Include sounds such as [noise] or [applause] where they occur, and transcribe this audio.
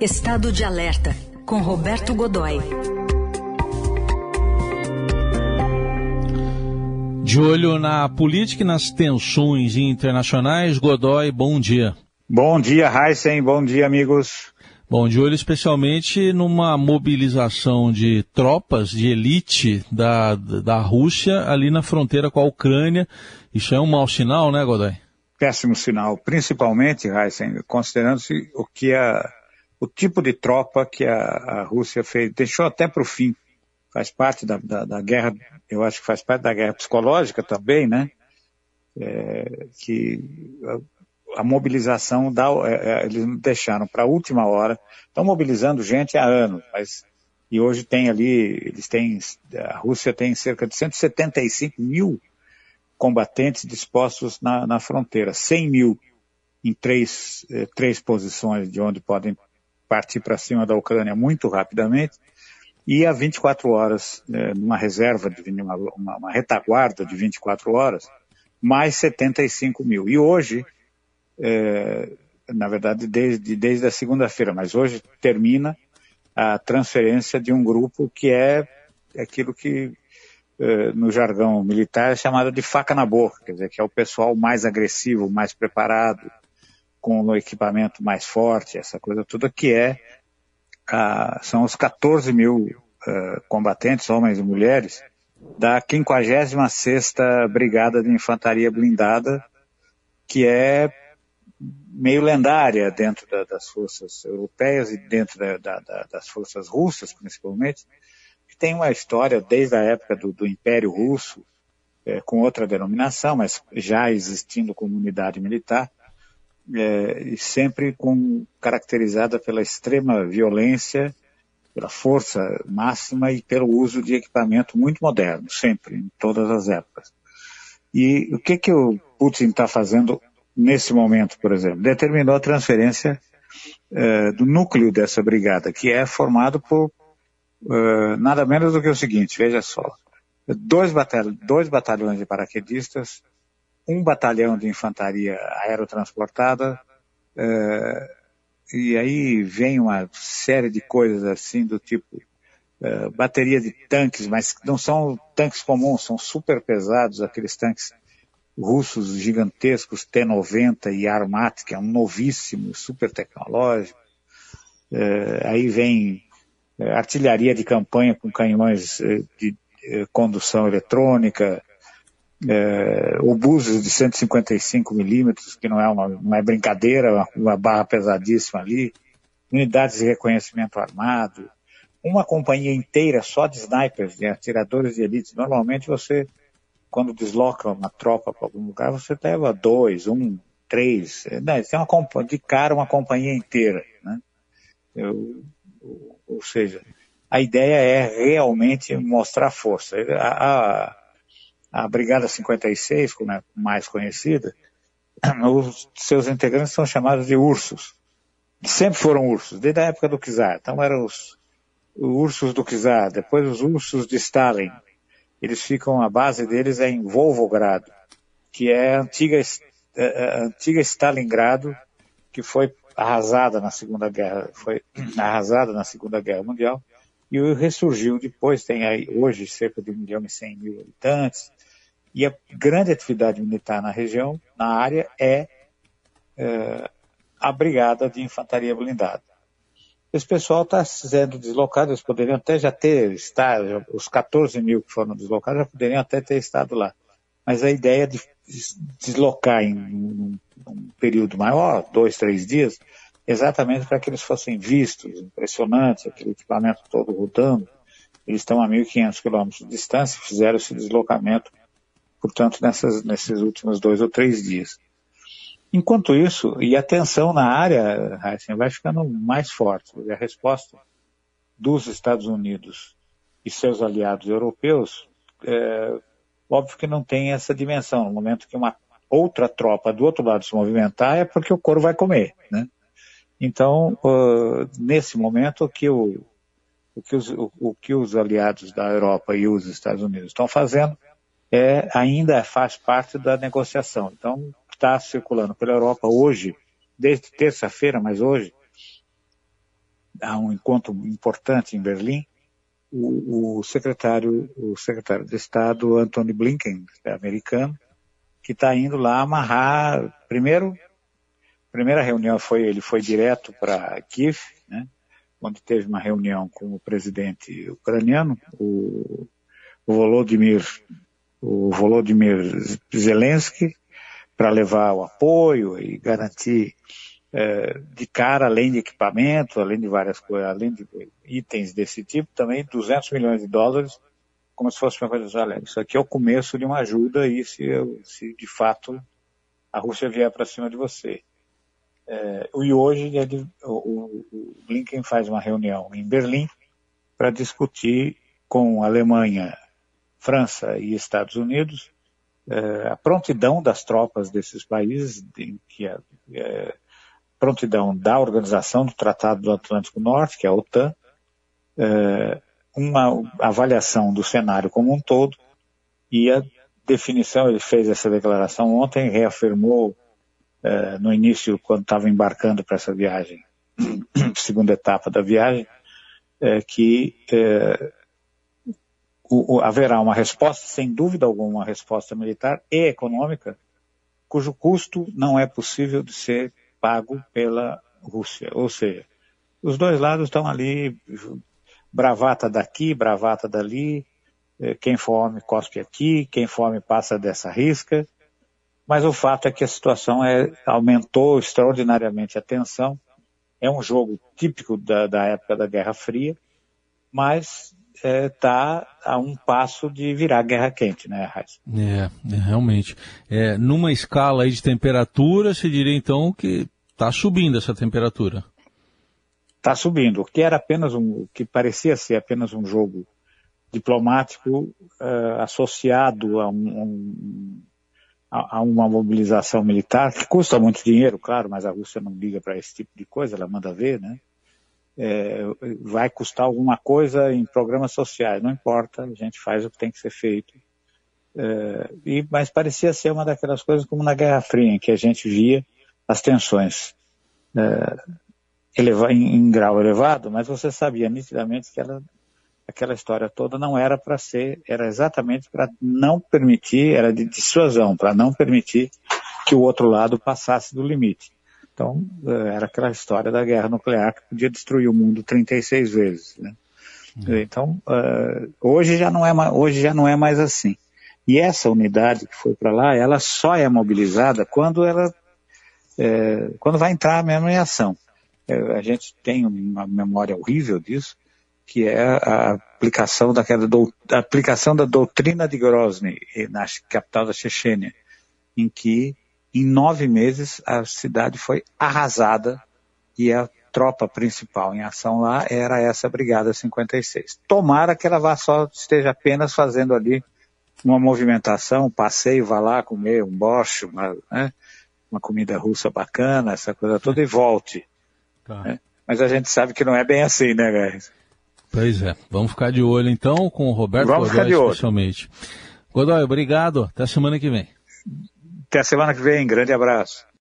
Estado de Alerta, com Roberto Godoy. De olho na política e nas tensões internacionais, Godoy, bom dia. Bom dia, Heisen, bom dia, amigos. Bom, de olho especialmente numa mobilização de tropas de elite da, da Rússia ali na fronteira com a Ucrânia. Isso é um mau sinal, né, Godoy? Péssimo sinal, principalmente, Heisen, considerando-se o que a o tipo de tropa que a, a Rússia fez, deixou até para o fim. Faz parte da, da, da, guerra, eu acho que faz parte da guerra psicológica também, né? É, que a, a mobilização dá, é, é eles deixaram para a última hora. Estão mobilizando gente há anos, mas e hoje tem ali, eles têm, a Rússia tem cerca de 175 mil combatentes dispostos na, na fronteira, 100 mil em três, eh, três posições de onde podem partir para cima da Ucrânia muito rapidamente, e há 24 horas, é, numa reserva, de, uma, uma, uma, retaguarda de 24 horas, mais 75 mil. E hoje, é, na verdade, desde, desde a segunda-feira, mas hoje termina a transferência de um grupo que é aquilo que é, no jargão militar é chamado de faca na boca, quer dizer, que é o pessoal mais agressivo, mais preparado, com o equipamento mais forte, essa coisa toda, que é, são os 14 mil uh, combatentes, homens e mulheres, da 56ª Brigada de Infantaria Blindada, que é meio lendária dentro da, das forças europeias e dentro da, da, das forças russas, principalmente, que tem uma história desde a época do, do Império Russo, é, com outra denominação, mas já existindo como unidade militar, é, e sempre com, caracterizada pela extrema violência, pela força máxima e pelo uso de equipamento muito moderno, sempre, em todas as épocas. E o que, que o Putin está fazendo nesse momento, por exemplo? Determinou a transferência é, do núcleo dessa brigada, que é formado por é, nada menos do que o seguinte, veja só, dois, batalhões, dois batalhões de paraquedistas, um batalhão de infantaria aerotransportada, é, e aí vem uma série de coisas assim do tipo é, bateria de tanques, mas não são tanques comuns, são super pesados, aqueles tanques russos gigantescos T-90 e Armat, que é um novíssimo, super tecnológico. É, aí vem artilharia de campanha com canhões de condução eletrônica, é, obuses de 155 milímetros, que não é, uma, é brincadeira, uma, uma barra pesadíssima ali, unidades de reconhecimento armado, uma companhia inteira só de snipers, de atiradores de elite. Normalmente você, quando desloca uma tropa para algum lugar, você leva dois, um, três. Não, tem uma de cara uma companhia inteira, né? Eu, ou seja, a ideia é realmente mostrar força. A, a, a Brigada 56, como é mais conhecida, [clears throat] os seus integrantes são chamados de ursos. Sempre foram ursos, desde a época do czar. Então eram os, os ursos do czar, depois os ursos de Stalin. Eles ficam, a base deles é em Volvogrado, que é a antiga, a é, é, antiga Stalingrado, que foi arrasada na Segunda Guerra, foi [clears throat] arrasada na Segunda Guerra Mundial, e ressurgiu depois, tem aí hoje cerca de 1 milhão e 100 mil habitantes, e a grande atividade militar na região, na área, é, é a Brigada de Infantaria Blindada. Esse pessoal está sendo deslocado, eles poderiam até já ter estado, os 14 mil que foram deslocados já poderiam até ter estado lá. Mas a ideia de deslocar em um, um período maior, dois, três dias, exatamente para que eles fossem vistos, impressionantes, aquele equipamento todo rodando. Eles estão a 1.500 quilômetros de distância, fizeram esse deslocamento portanto, nessas, nesses últimos dois ou três dias. Enquanto isso, e a tensão na área, Heisen, vai ficando mais forte. A resposta dos Estados Unidos e seus aliados europeus, é, óbvio que não tem essa dimensão. No momento que uma outra tropa do outro lado se movimentar, é porque o couro vai comer, né? Então, uh, nesse momento, o que, o, o, que os, o, que os aliados da Europa e os Estados Unidos estão fazendo é, ainda faz parte da negociação. Então, está circulando pela Europa hoje, desde terça-feira, mas hoje, a um encontro importante em Berlim, o, o secretário, o secretário de Estado Anthony Blinken, é americano, que está indo lá amarrar. Primeiro, primeira reunião foi ele foi direto para Kiev, né, onde teve uma reunião com o presidente ucraniano, o, o Volodymyr, o Volodymyr Zelensky, para levar o apoio e garantir é, de cara, além de equipamento, além de várias coisas, além de itens desse tipo, também 200 milhões de dólares, como se fosse uma coisa, olha, isso aqui é o começo de uma ajuda e se, se de fato a Rússia vier para cima de você. É, e hoje ele, o, o Blinken faz uma reunião em Berlim para discutir com Alemanha, França e Estados Unidos é, a prontidão das tropas desses países, em que a, é, prontidão da Organização do Tratado do Atlântico Norte, que é a OTAN, é, uma avaliação do cenário como um todo e a definição, ele fez essa declaração ontem, reafirmou é, no início, quando estava embarcando para essa viagem, [clears throat] segunda etapa da viagem, é, que é, o, o, haverá uma resposta, sem dúvida alguma, uma resposta militar e econômica, cujo custo não é possível de ser pago pela Rússia. Ou seja, os dois lados estão ali, bravata daqui, bravata dali, quem fome cospe aqui, quem fome passa dessa risca. Mas o fato é que a situação é, aumentou extraordinariamente a tensão. É um jogo típico da, da época da Guerra Fria, mas está é, tá a um passo de virar guerra quente, né, Raiz? É, é, realmente. É, numa escala de temperatura, se diria então que está subindo essa temperatura. Está subindo. O que era apenas um, que parecia ser apenas um jogo diplomático uh, associado a, um, um, a, uma mobilização militar que custa muito dinheiro, claro, mas a Rússia não liga para esse tipo de coisa, ela manda ver, né? é, vai custar alguma coisa em programas sociais, não importa, a gente faz o que tem que ser feito. É, e, mas parecia ser uma daquelas coisas como na Guerra Fria, em que a gente via as tensões é, eleva, em, em, grau elevado, mas você sabia nitidamente que ela, aquela história toda não era para ser, era exatamente para não permitir, era de dissuasão, para não permitir que o outro lado passasse do limite. Então, eh, era aquela história da guerra nuclear que podia destruir o mundo 36 vezes. Né? Uhum. Então, uh, hoje, já não é, hoje já não é mais assim. E essa unidade que foi para lá, ela só é mobilizada quando ela é, quando vai entrar mesmo em ação. É, a gente tem uma memória horrível disso, que é a aplicação daquela do, a aplicação da doutrina de Grozny na capital da Chechênia, em que em nove meses, a cidade foi arrasada e a tropa principal em ação lá era essa Brigada 56. Tomara que ela vá só, esteja apenas fazendo ali uma movimentação, um passeio, vá lá comer um borscht, uma, né, uma comida russa bacana, essa coisa toda, e volte. Tá. Né? Mas a gente sabe que não é bem assim, né, guys? Pois é. Vamos ficar de olho então com o Roberto Vamos Godoy, especialmente. Godoy, obrigado. Até semana que vem. Até semana que vem. Grande abraço.